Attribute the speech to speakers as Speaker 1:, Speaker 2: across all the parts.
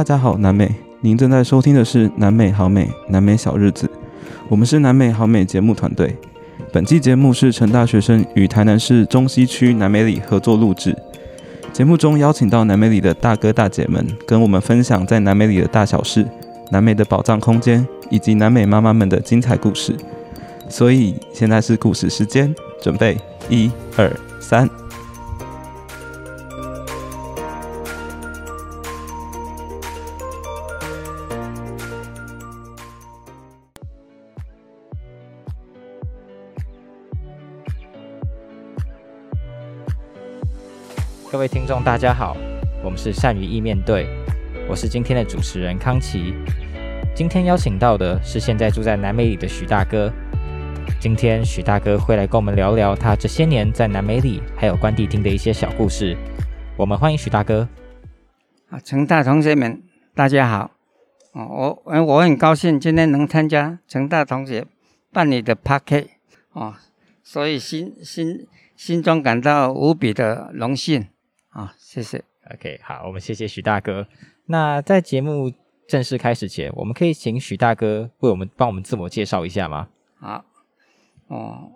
Speaker 1: 大家好，南美，您正在收听的是南美好美南美小日子，我们是南美好美节目团队。本期节目是成大学生与台南市中西区南美里合作录制。节目中邀请到南美里的大哥大姐们，跟我们分享在南美里的大小事、南美的宝藏空间，以及南美妈妈们的精彩故事。所以现在是故事时间，准备一二三。
Speaker 2: 各位听众，大家好，我们是善于意面对，我是今天的主持人康琪。今天邀请到的是现在住在南美里的许大哥。今天许大哥会来跟我们聊聊他这些年在南美里还有关帝厅的一些小故事。我们欢迎许大哥。
Speaker 3: 啊，成大同学们，大家好。哦，我我很高兴今天能参加成大同学办理的 p a r k 哦，所以心心心中感到无比的荣幸。啊，谢谢。
Speaker 2: OK，好，我们谢谢许大哥。那在节目正式开始前，我们可以请许大哥为我们帮我们自我介绍一下吗？
Speaker 3: 好，哦，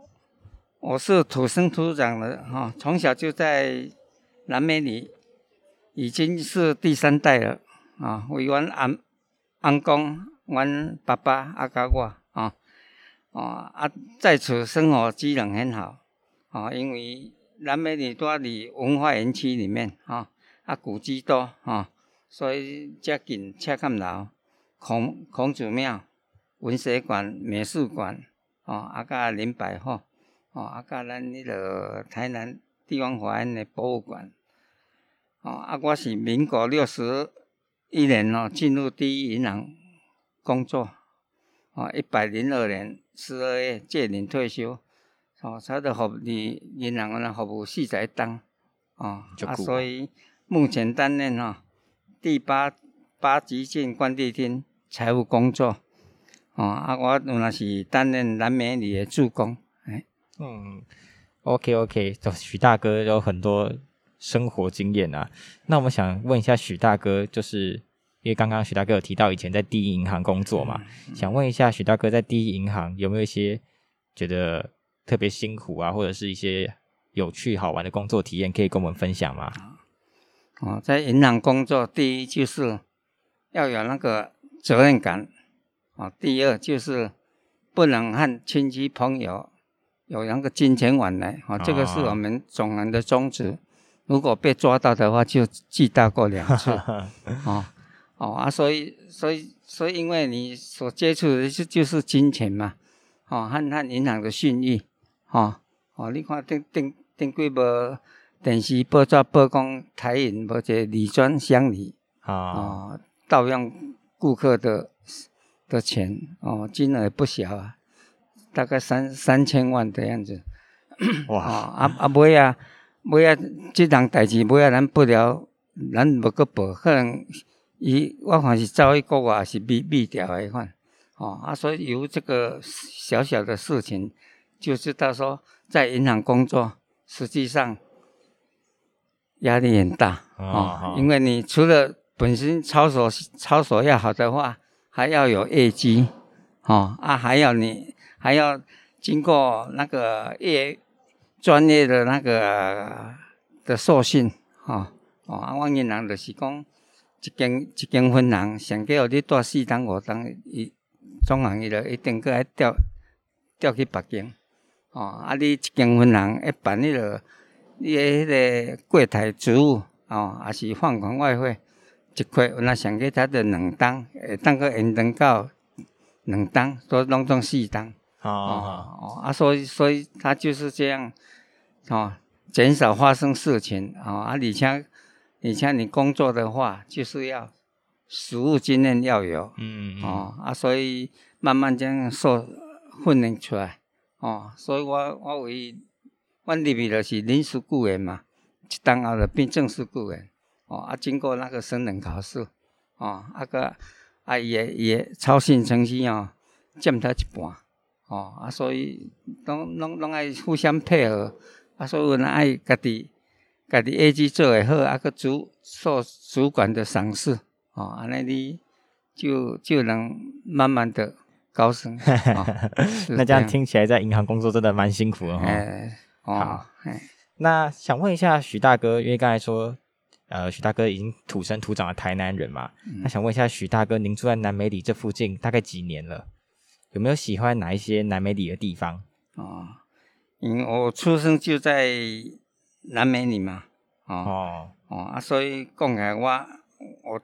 Speaker 3: 我是土生土长的哈，从小就在南美里，已经是第三代了啊。为阮安安公、阮爸爸阿加我啊，啊啊，在此生活机能很好啊，因为。南美里多里文化园区里面，哈啊古迹多哈，所以接近车坎楼、孔孔子庙、文学馆、美术馆，哦啊加林百货，哦啊加咱迄个台南地方法院的博物馆，哦啊我是民国六十一年哦进入第一银行工作，哦一百零二年十二月届龄退休。哦，他的服你银行呢服务四十档，哦，啊，所以目前担任哈第八八级进关帝厅财务工作，哦，啊，我原来是担任南美里的助攻，哎，
Speaker 2: 嗯，OK OK，就许大哥有很多生活经验啊，那我们想问一下许大哥，就是因为刚刚许大哥有提到以前在第一银行工作嘛，想问一下许大哥在第一银行有没有一些觉得？特别辛苦啊，或者是一些有趣好玩的工作体验，可以跟我们分享吗？
Speaker 3: 哦，在银行工作，第一就是要有那个责任感，啊，第二就是不能和亲戚朋友有那个金钱往来，啊，这个是我们总行的宗旨。如果被抓到的话，就记大过两次。哦哦啊，所以所以所以，因为你所接触的就就是金钱嘛，哦，和和银行的信誉。哦，哦，你看顶顶顶几无电视报纸报讲台银无一个礼专乡里哦，盗用顾客的的钱哦，金额不小啊，大概三三千万的样子。哇！啊啊，尾啊尾啊，即档代志尾啊，咱不了，咱无个报，可能伊我看是走去国外是避避掉的款。哦啊，所以由这个小小的事情。就知道说，在银行工作，实际上压力很大啊，因为你除了本身操守操守要好的话，还要有业绩，哦啊，还要你还要经过那个业专业的那个的授训，哦哦，啊，我银行就是讲，一间一间分行，上计有你带四档五档，伊总行伊就一定搁爱调调去北京。哦，啊！你一间分行一办迄个，你诶迄个柜台职务，哦，也是放款外汇，一块有那上计他的两单，会当个延长到两单，所以拢总四单。哦哦啊，所以所以他就是这样，哦，减少发生事情。哦啊，你像你像你工作的话，就是要实务经验要有。嗯嗯。哦啊，所以慢慢这样受训练出来。哦，所以我我为我入去就是临时雇员嘛，一当后就变正式雇员。哦，啊，经过那个升等考试，哦，啊个啊也也操行成绩哦，占他一半。哦，啊，所以拢拢拢爱互相配合。啊，所以我爱家己家己业绩做会好，啊个主受主管的赏识。哦，安尼你就就能慢慢的高升。哦
Speaker 2: 那这样听起来在银行工作真的蛮辛苦的哈。
Speaker 3: 哎，哦
Speaker 2: 好，
Speaker 3: 哎，
Speaker 2: 那想问一下许大哥，因为刚才说，呃，许大哥已经土生土长的台南人嘛，
Speaker 3: 嗯
Speaker 2: 那想问一下许大哥，您住在南美里这附近大概几年了？有没有喜欢哪一些南美里的地方？
Speaker 3: 哦，因为我出生就在南美里嘛，哦
Speaker 2: 哦，
Speaker 3: 哦啊，所以讲起来我我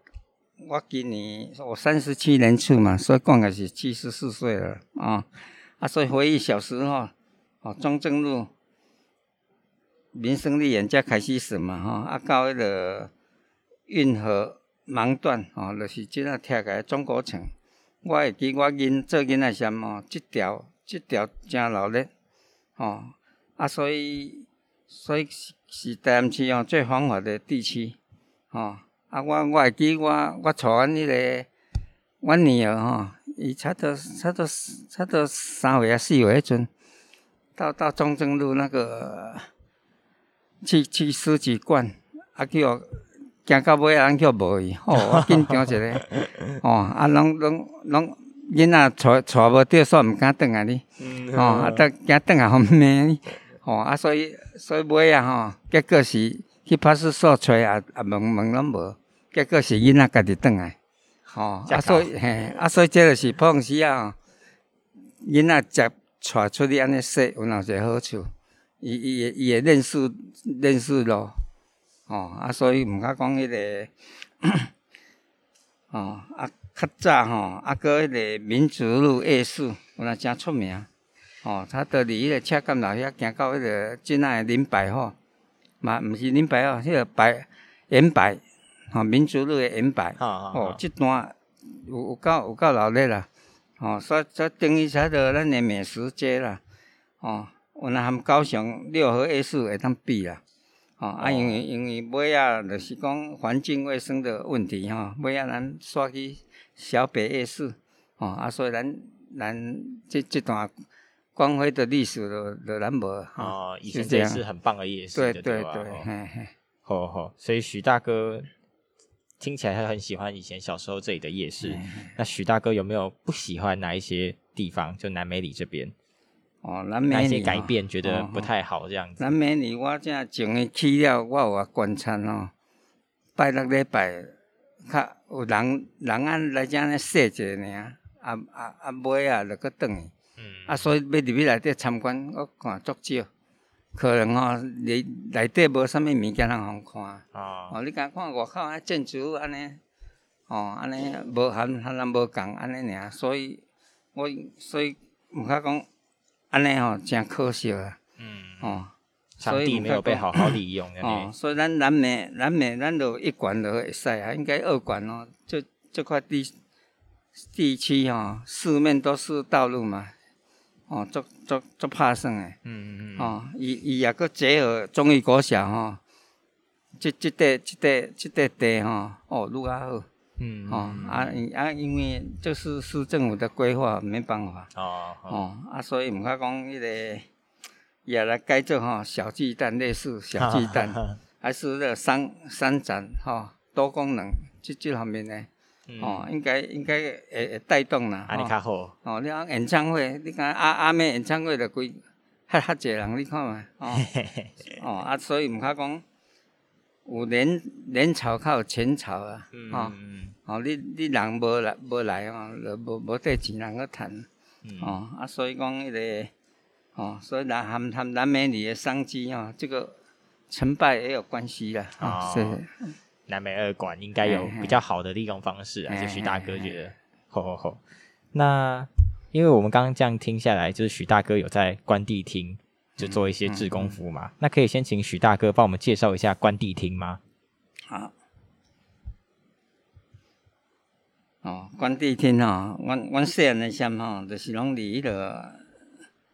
Speaker 3: 我今年我三十七年出嘛，所以讲起是七十四岁了啊啊，所以回忆小时候，哦，中正路民生丽园才开始算嘛吼，啊到迄个运河盲段吼，就是即个拆开中国城。我会记我囡做囡仔时吼，即条即条真热烈吼，啊所以所以是是台南市吼最繁华的地区吼。啊我我会记我我带阮迄个阮女儿吼，伊差不多差不多差不多三岁啊四岁迄阵，到到中正路那个去去书记馆，啊叫行到尾啊，人叫无伊，吼、我紧张一个，吼、啊，拢拢拢囡仔带带无着，煞毋敢转来哩，
Speaker 2: 嗯
Speaker 3: 吼、啊，得惊转来互骂哩，吼、啊，所以所以尾啊，吼，结果是去派出所找啊啊问问拢无，结果是囡仔家己转来，吼、啊，所以嘿，啊，所以这就是普通时啊，囡仔接带出去安尼说，有哪一个好处？伊伊会伊会认识认识咯。哦，啊，所以毋敢讲迄个，哦，啊，较早吼，啊，搁迄个民族路夜市，有那真出名。哦，他伫离迄个车站楼遐行到迄个即仔的林百货，嘛毋是林百货，迄、个百延百，吼、民族路的延百。
Speaker 2: 好好
Speaker 3: 哦，即段有有够有够热烈啦。哦，所以所以等于才着咱的美食街啦。哦，有若含高雄六合夜市会当比啦。哦，啊，因为因为尾啊，就是讲环境卫生的问题吼，尾啊，咱煞去小北夜市，哦，啊，所以咱咱即即段光辉的历史就就咱无吼。
Speaker 2: 哦，以前
Speaker 3: 是这样
Speaker 2: 这是很棒的夜市，
Speaker 3: 对
Speaker 2: 吧
Speaker 3: 对对，
Speaker 2: 哦
Speaker 3: 嘿嘿。
Speaker 2: 吼吼，所以许大哥听起来他很喜欢以前小时候这里的夜市。那许大哥有没有不喜欢哪一些地方？就南美里这边
Speaker 3: 哦，南美里吼
Speaker 2: 改变，觉得
Speaker 3: 哦
Speaker 2: 不太好这样子？
Speaker 3: 南美里我正前日去了，我有啊观察哦，拜六礼拜较有人人安来遮咧踅一下尔，啊啊啊买啊就搁转去，
Speaker 2: 嗯，
Speaker 3: 啊所以要入去内底参观，我看足少，可能吼里内底无啥物物件通互看，
Speaker 2: 哦，
Speaker 3: 哦你敢看外口啊建筑物安尼，哦安尼无含含咱无共安尼尔，所以我所以毋较讲安尼吼真可惜啊，
Speaker 2: 嗯，
Speaker 3: 哦。
Speaker 2: 场地没有被好好利用，
Speaker 3: 哦，所以咱南美南美咱就一馆就会使啊，应该二馆哦。这这块地地区哦，四面都是道路嘛，哦，足足足拍算诶。
Speaker 2: 嗯嗯嗯，
Speaker 3: 哦，伊伊也搁结合中医国小吼，即即块即块即块地吼，哦，愈较好。
Speaker 2: 嗯
Speaker 3: 哦，啊因啊，因为这是市政府的规划，没办法。
Speaker 2: 哦哦，
Speaker 3: 哦，啊，所以毋较讲迄个也来改做吼小巨蛋，类似小巨蛋。还是那个商商展哈、多功能这这方面呢，
Speaker 2: 嗯
Speaker 3: 哦，应该应该会会带动啦。
Speaker 2: 啊，你
Speaker 3: 哦
Speaker 2: 较好，
Speaker 3: 哦，你讲演唱会，你讲阿阿妹演唱会就规较较济人，你看嘛，哦哦啊，所以毋较讲有人人潮较有钱潮啊，
Speaker 2: 嗯
Speaker 3: 哦
Speaker 2: 嗯
Speaker 3: 哦，你你人无来无来哦，就无无得钱人去趁，
Speaker 2: 嗯，
Speaker 3: 哦啊，所以讲迄、个哦，所以南含含南美女的商机哦，这个成败也有关系啦，哦，
Speaker 2: 哦。
Speaker 3: 是。
Speaker 2: 南美二馆应该有比较好的利用方式啊，
Speaker 3: 嘿
Speaker 2: 就许大哥觉得，吼吼吼。那因为我们刚刚这样听下来，就是许大哥有在关帝厅就做一些志工服务嘛，那可以先请许大哥帮我们介绍一下关帝厅吗？
Speaker 3: 好。哦，关帝厅哦，阮阮细汉诶时阵吼，就是拢伫迄落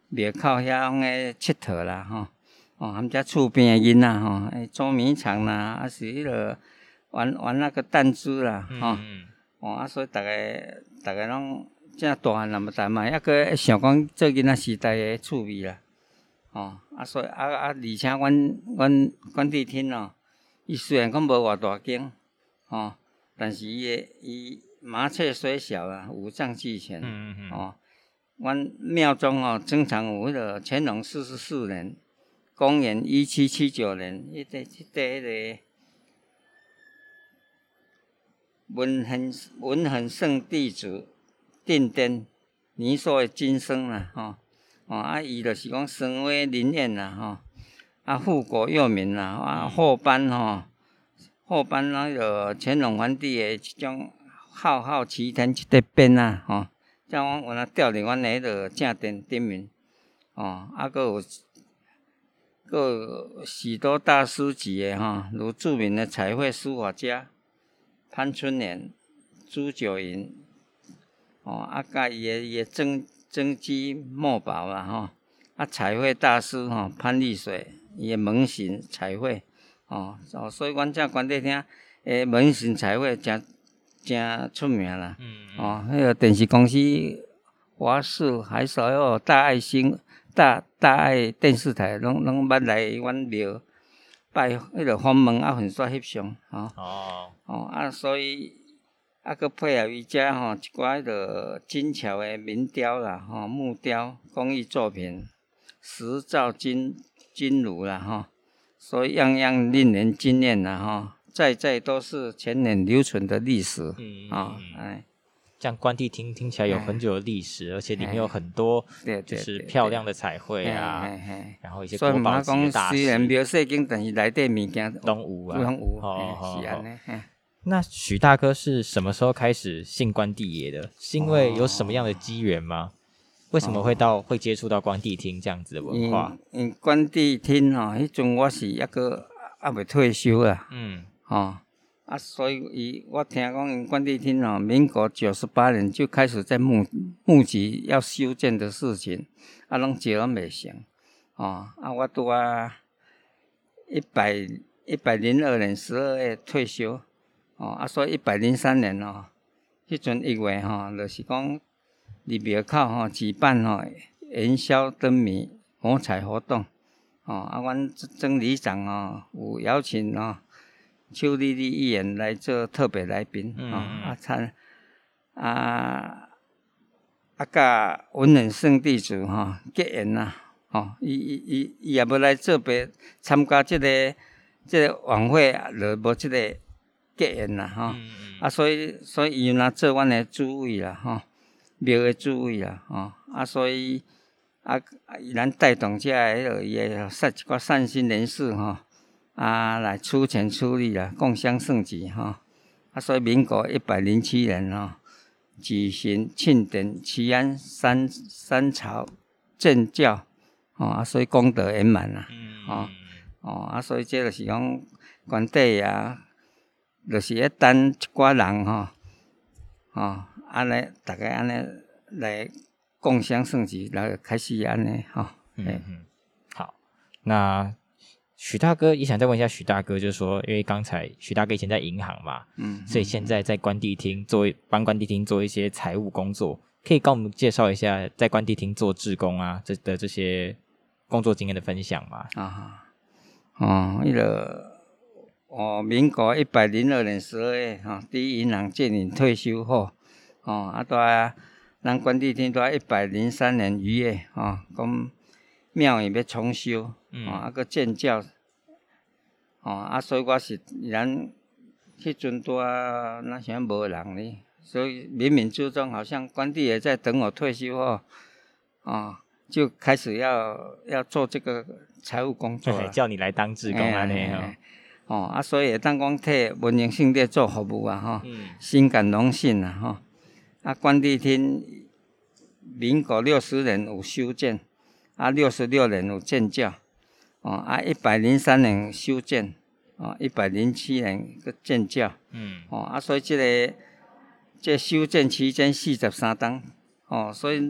Speaker 3: 庙口遐拢咧佚佗啦吼。哦，含遮厝边诶囡仔吼，诶捉迷藏啦，啊是迄落玩玩那个弹珠啦吼。
Speaker 2: 嗯
Speaker 3: 哦，啊所以逐个逐个拢正大汉人嘛，但嘛抑个想讲做囡仔时代诶趣味啦。哦，啊所以啊啊，而且阮阮关帝厅哦，伊虽然讲无偌大间，吼、但是伊诶伊麻雀虽小啊，五脏俱全。
Speaker 2: 嗯嗯嗯，
Speaker 3: 哦，阮庙中哦，经常有迄个乾隆四十四年，公元一七七九年，迄个迄个迄个文恒文恒圣弟子定颠年寿的今生啦，吼、哦，啊，伊就是讲生为灵验啦，吼、啊，富国佑民啦，啊，后班吼、后班那个乾隆皇帝的即种浩浩齐天一块变啊，吼、叫阮有那吊伫阮的迄个正殿顶面，哦，啊，佫有，佫有许多大师级的吼，如著名的彩绘书法家潘春莲、朱九银，哦，啊，甲伊个伊的真真迹墨宝啦，吼，啊，彩绘大师吼潘丽水，伊个门神彩绘，哦，哦，所以阮遮关帝厅诶门神彩绘诚诚出名啦。
Speaker 2: 嗯嗯
Speaker 3: 哦，那个电视公司华视还是还有大爱心大大爱电视台，拢拢捌来阮庙拜迄个访问啊，粉刷翕相，吼、
Speaker 2: 哦，
Speaker 3: 哦啊，所以啊，佮配合伊遮吼一寡迄个精巧的民雕啦，吼、木雕工艺作品，石造金金炉啦，吼、所以样样令人惊艳啦，吼、在在都是千年留存的历史
Speaker 2: 嗯
Speaker 3: 啊，
Speaker 2: 嗯嗯
Speaker 3: 哎。
Speaker 2: 这样关帝厅听起来有很久的历史，而且里面有很多就是漂亮的彩绘啊，然后一些国宝级大师
Speaker 3: 虽然
Speaker 2: 师
Speaker 3: 庙细间，但是内底物件
Speaker 2: 拢有啊。
Speaker 3: 拢有，
Speaker 2: 哦
Speaker 3: 嘿是安
Speaker 2: 哦
Speaker 3: 尼。
Speaker 2: 那许大哥是什么时候开始信关帝爷的？是因为有什么样的机缘吗？为什么会到会接触到关帝厅这样子的文化？
Speaker 3: 因因关帝厅哦，迄阵我是一个还未退休啊，
Speaker 2: 嗯
Speaker 3: 吼啊，所以伊我听讲因关帝厅吼，民国九十八年就开始在募募集要修建的事情，啊，拢接拢未成，哦，啊，我拄啊一百一百零二年十二月退休，哦，啊，所以一百零三年哦，迄阵一月吼，就是讲伫庙口吼举办吼元宵灯谜火彩活动，哦，啊，阮曾里长哦有邀请哦邱丽丽议员来做特别来宾，
Speaker 2: 嗯
Speaker 3: 哦，
Speaker 2: 嗯。
Speaker 3: 啊参啊啊甲文人圣地主吼结缘呐，吼，伊伊伊伊也要来做别参加即、个即、个晚会，就无即个结缘啦，吼、
Speaker 2: 嗯嗯。
Speaker 3: 啊，所以所以伊若做阮的主位啦，吼，庙的主位啦，吼，啊，所以啊，啊伊咱带动遮个迄个伊个善一寡善心人士吼，啊，来出钱出力啊，共襄盛举吼，啊，所以民国一百零七年吼，举行庆典齐安三三朝正教，吼，啊，所以功德圆满啦。
Speaker 2: 嗯
Speaker 3: 哦哦，啊，所以这就是讲关帝啊，就是咧等一寡人吼，哦，安尼逐个安尼来共襄盛举，来开始安尼吼。
Speaker 2: 嗯，好，那许大哥也想再问一下许大哥，就是说，因为刚才许大哥以前在银行嘛，
Speaker 3: 嗯，
Speaker 2: 所以现在在关帝厅做帮关帝厅做一些财务工作，可以跟我们介绍一下在关帝厅做志工啊这的这些工作经验的分享吗？
Speaker 3: 啊，哦，那、个哦，民国一百零二年十二月哈，第一银行建领退休后，哦，啊，到啊，咱关帝厅在一百零三年一月，啊，讲庙也要重修，
Speaker 2: 嗯。
Speaker 3: 哦，啊，个建教，哦，啊，所以我是咱迄阵拄啊，那时候无人呢，所以冥冥之中好像关帝也在等我退休后，哦，就开始要要做这个财务工作了。
Speaker 2: 叫你来当志工啊那样
Speaker 3: 嘿嘿嘿。哦，啊，所以会当讲替文明性地做服务啊，吼、
Speaker 2: 嗯。
Speaker 3: 心感荣幸啊，吼、啊，关帝厅民国六十年有修建，啊，六十六年有建教，哦，啊，一百零三年修建，哦，一百零七年个建教，
Speaker 2: 嗯。
Speaker 3: 哦，啊，所以这、个这修建期间四十三档，哦，所以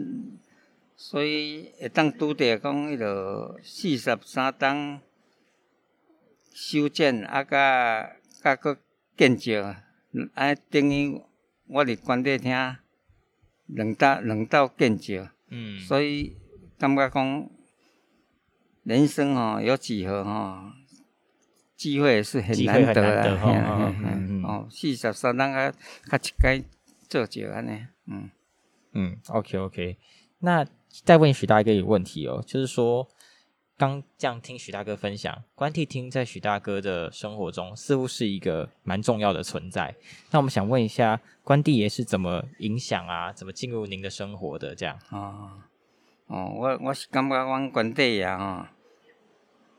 Speaker 3: 所以会当拄着讲迄个四十三档修建啊，甲甲个建造，啊，等于我伫关帝厅两道两道建造，
Speaker 2: 嗯，
Speaker 3: 所以感觉讲人生哦、有几何吼、机会是很难得啊
Speaker 2: 哦
Speaker 3: 四十三人啊，他一该做少安尼，嗯。
Speaker 2: 嗯，OK OK。那再问许大哥一个问题哦，就是说，刚这样听许大哥分享，关帝厅在许大哥的生活中似乎是一个蛮重要的存在。那我们想问一下，关帝爷是怎么影响啊，怎么进入您的生活的？这样，
Speaker 3: 哦，哦，我我是感觉阮关帝爷吼，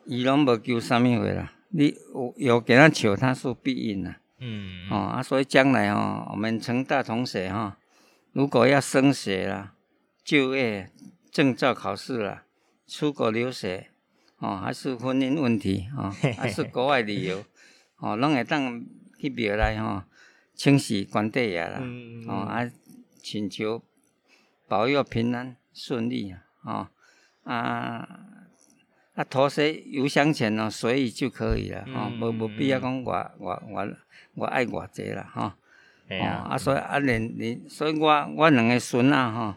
Speaker 3: 伊拢无求啥物货啦。你有有给他求，他是必应啦。
Speaker 2: 嗯
Speaker 3: 哦啊，所以将来哦，我们成大同学哈、如果要升学啦、就业、证照考试啦、出国留学，哦，还是婚姻问题哦，还是国外旅游，哦，拢会当去庙内吼，请示关帝爷啦。
Speaker 2: 嗯
Speaker 3: 哦啊，请求保佑平安顺利啊，哦啊啊，头些邮箱钱哦，随意就可以了，哦，
Speaker 2: 嗯
Speaker 3: 无无必要讲我我我我爱偌济啦，吼、哦
Speaker 2: 哎呀，
Speaker 3: 啊，所以啊，连连，所以我我两个孙啊，吼、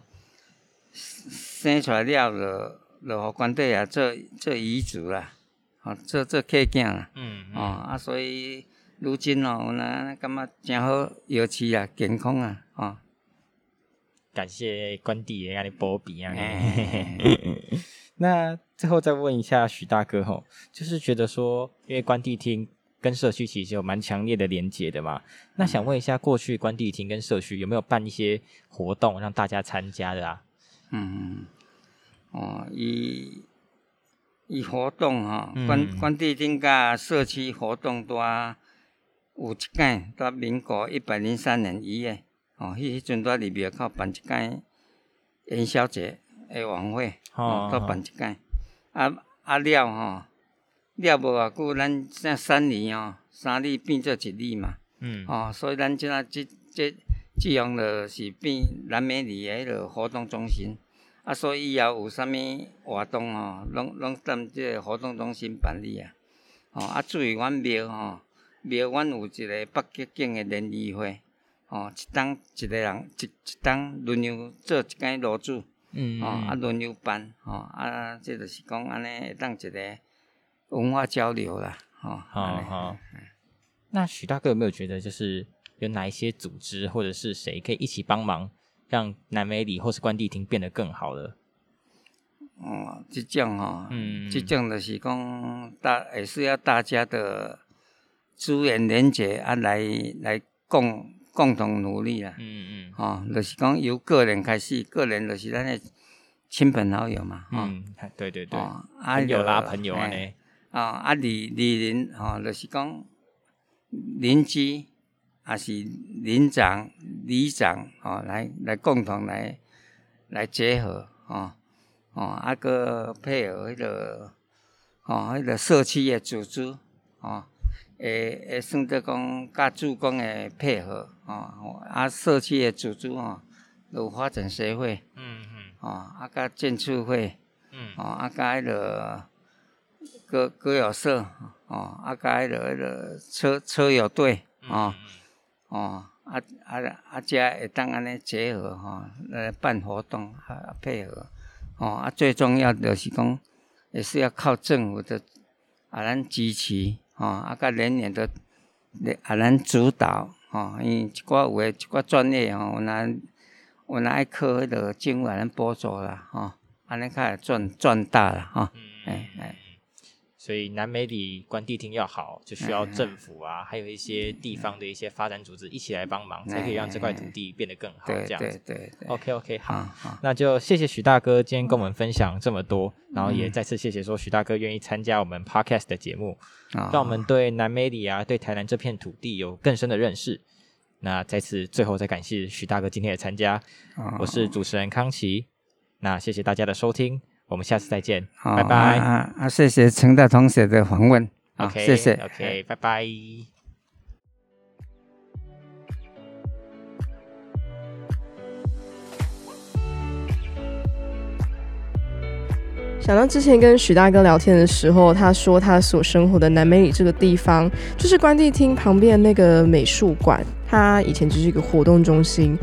Speaker 3: 生出来了就就互关帝啊做做遗嘱啦，吼、做做客囝啦。
Speaker 2: 嗯
Speaker 3: 哦，啊，所以如今哦，我呢感觉真好，尤其啊健康啊，哦，
Speaker 2: 感谢关帝爷让你波比啊。
Speaker 3: 哎
Speaker 2: 那最后再问一下许大哥吼，就是觉得说，因为关帝厅跟社区其实有蛮强烈的连结的嘛，那想问一下，过去关帝厅跟社区有没有办一些活动让大家参加的啊？
Speaker 3: 嗯，哦，以以活动吼、
Speaker 2: 嗯
Speaker 3: 关关帝厅甲社区活动都有一届，在民国一百零三年一月，哦，迄迄阵在里庙口办一届元宵节的晚会，
Speaker 2: 哦
Speaker 3: 哦，都办一届，啊啊了吼、了无偌久，咱这三年哦，三里变做一里嘛。
Speaker 2: 嗯，
Speaker 3: 哦，所以咱即啊即即即样就是变南美里诶迄落活动中心，啊，所以以后有啥物活动吼，拢拢踮即个活动中心办理啊。哦，啊，至于阮庙吼，庙阮有一个北极境诶联谊会，哦，一当一个人一一当轮流做一间炉主，
Speaker 2: 嗯
Speaker 3: 哦，啊轮流办，哦，啊，这就是讲安尼会当一个文化交流啦，哦，
Speaker 2: 好好。那许大哥有没有觉得，就是有哪一些组织或者是谁可以一起帮忙，让南美里或是关帝厅变得更好了？
Speaker 3: 哦，即种吼，
Speaker 2: 嗯
Speaker 3: 即种就是讲大也是要大家的资源连接啊，来来共共同努力啦。
Speaker 2: 嗯嗯。
Speaker 3: 哦，就是讲由个人开始，个人就是咱的亲朋好友嘛，哦，
Speaker 2: 嗯，对对对，
Speaker 3: 哦，啊
Speaker 2: 朋友
Speaker 3: 就
Speaker 2: 拉朋友啊
Speaker 3: 啊啊里里邻吼，就是讲邻居，还是邻长、里长，吼、来来共同来来结合，哦、哦，啊个配合迄、个，吼、迄、个社区的组织，吼、会会算得讲甲主公诶配合，吼、啊社区诶组织吼，有发展协会，
Speaker 2: 嗯嗯
Speaker 3: 吼、啊甲建筑会。
Speaker 2: 嗯
Speaker 3: 哦，啊，甲迄个歌歌友社，哦，啊，甲迄落迄落车车友队，哦，哦，啊啊啊，遮会当安尼结合吼，来办活动啊配合，哦，啊，最重要的就是讲，也是要靠政府的啊咱支持，哦，啊，甲人员的啊咱主导，哦，因为一寡有诶一寡专业吼，有若有若爱靠迄落政府啊咱补助啦，吼。安尼较会赚赚大啦，吼、哎哎，
Speaker 2: 所以南美里关帝厅要好，就需要政府啊，还有一些地方的一些发展组织一起来帮忙，才可以让这块土地变得更好。这样子。
Speaker 3: 对对对
Speaker 2: ，OK OK，好，那就谢谢许大哥今天跟我们分享这么多，然后也再次谢谢说许大哥愿意参加我们 Podcast 的节目，让我们对南美里啊，对台南这片土地有更深的认识。那再次最后再感谢许大哥今天的参加，我是主持人康琪。那谢谢大家的收听，我们下次再见，拜拜。
Speaker 3: 啊！谢谢陈大同学的访问，好
Speaker 2: OK，
Speaker 3: 谢谢
Speaker 2: OK，拜拜。
Speaker 4: 想到之前跟许大哥聊天的时候，他说他所生活的南美里这个地方，就是关帝厅旁边那个美术馆，他以前就是一个活动中心。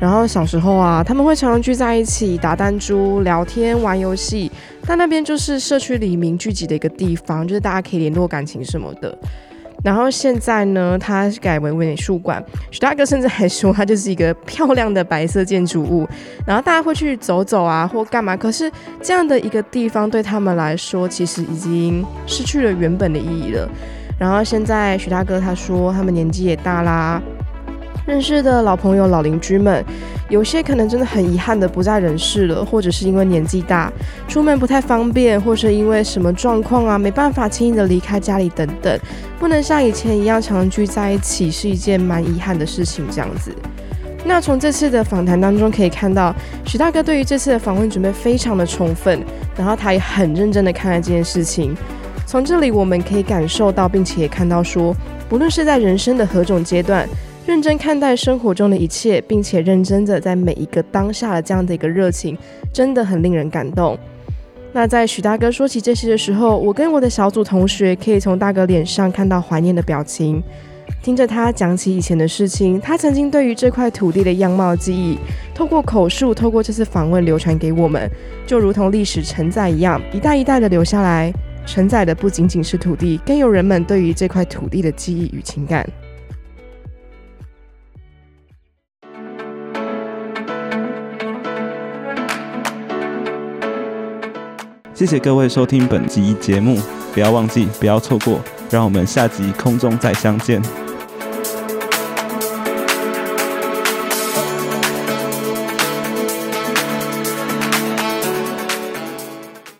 Speaker 4: 然后小时候啊，他们会常常聚在一起打弹珠、聊天、玩游戏。但那边就是社区里民聚集的一个地方，就是大家可以联络感情什么的。然后现在呢，它改为美术馆。许大哥甚至还说，它就是一个漂亮的白色建筑物。然后大家会去走走啊，或干嘛。可是这样的一个地方对他们来说，其实已经失去了原本的意义了。然后现在许大哥他说，他们年纪也大啦。认识的老朋友、老邻居们，有些可能真的很遗憾的不在人世了，或者是因为年纪大，出门不太方便，或是因为什么状况啊，没办法轻易的离开家里等等，不能像以前一样常聚在一起，是一件蛮遗憾的事情。这样子，那从这次的访谈当中可以看到，许大哥对于这次的访问准备非常的充分，然后他也很认真的看待这件事情。从这里我们可以感受到，并且也看到说，不论是在人生的何种阶段。认真看待生活中的一切，并且认真的在每一个当下的这样的一个热情，真的很令人感动。那在许大哥说起这些的时候，我跟我的小组同学可以从大哥脸上看到怀念的表情，听着他讲起以前的事情，他曾经对于这块土地的样貌记忆，透过口述，透过这次访问流传给我们，就如同历史承载一样，一代一代的留下来，承载的不仅仅是土地，更有人们对于这块土地的记忆与情感。
Speaker 1: 谢谢各位收听本集节目，不要忘记，不要错过，让我们下集空中再相见。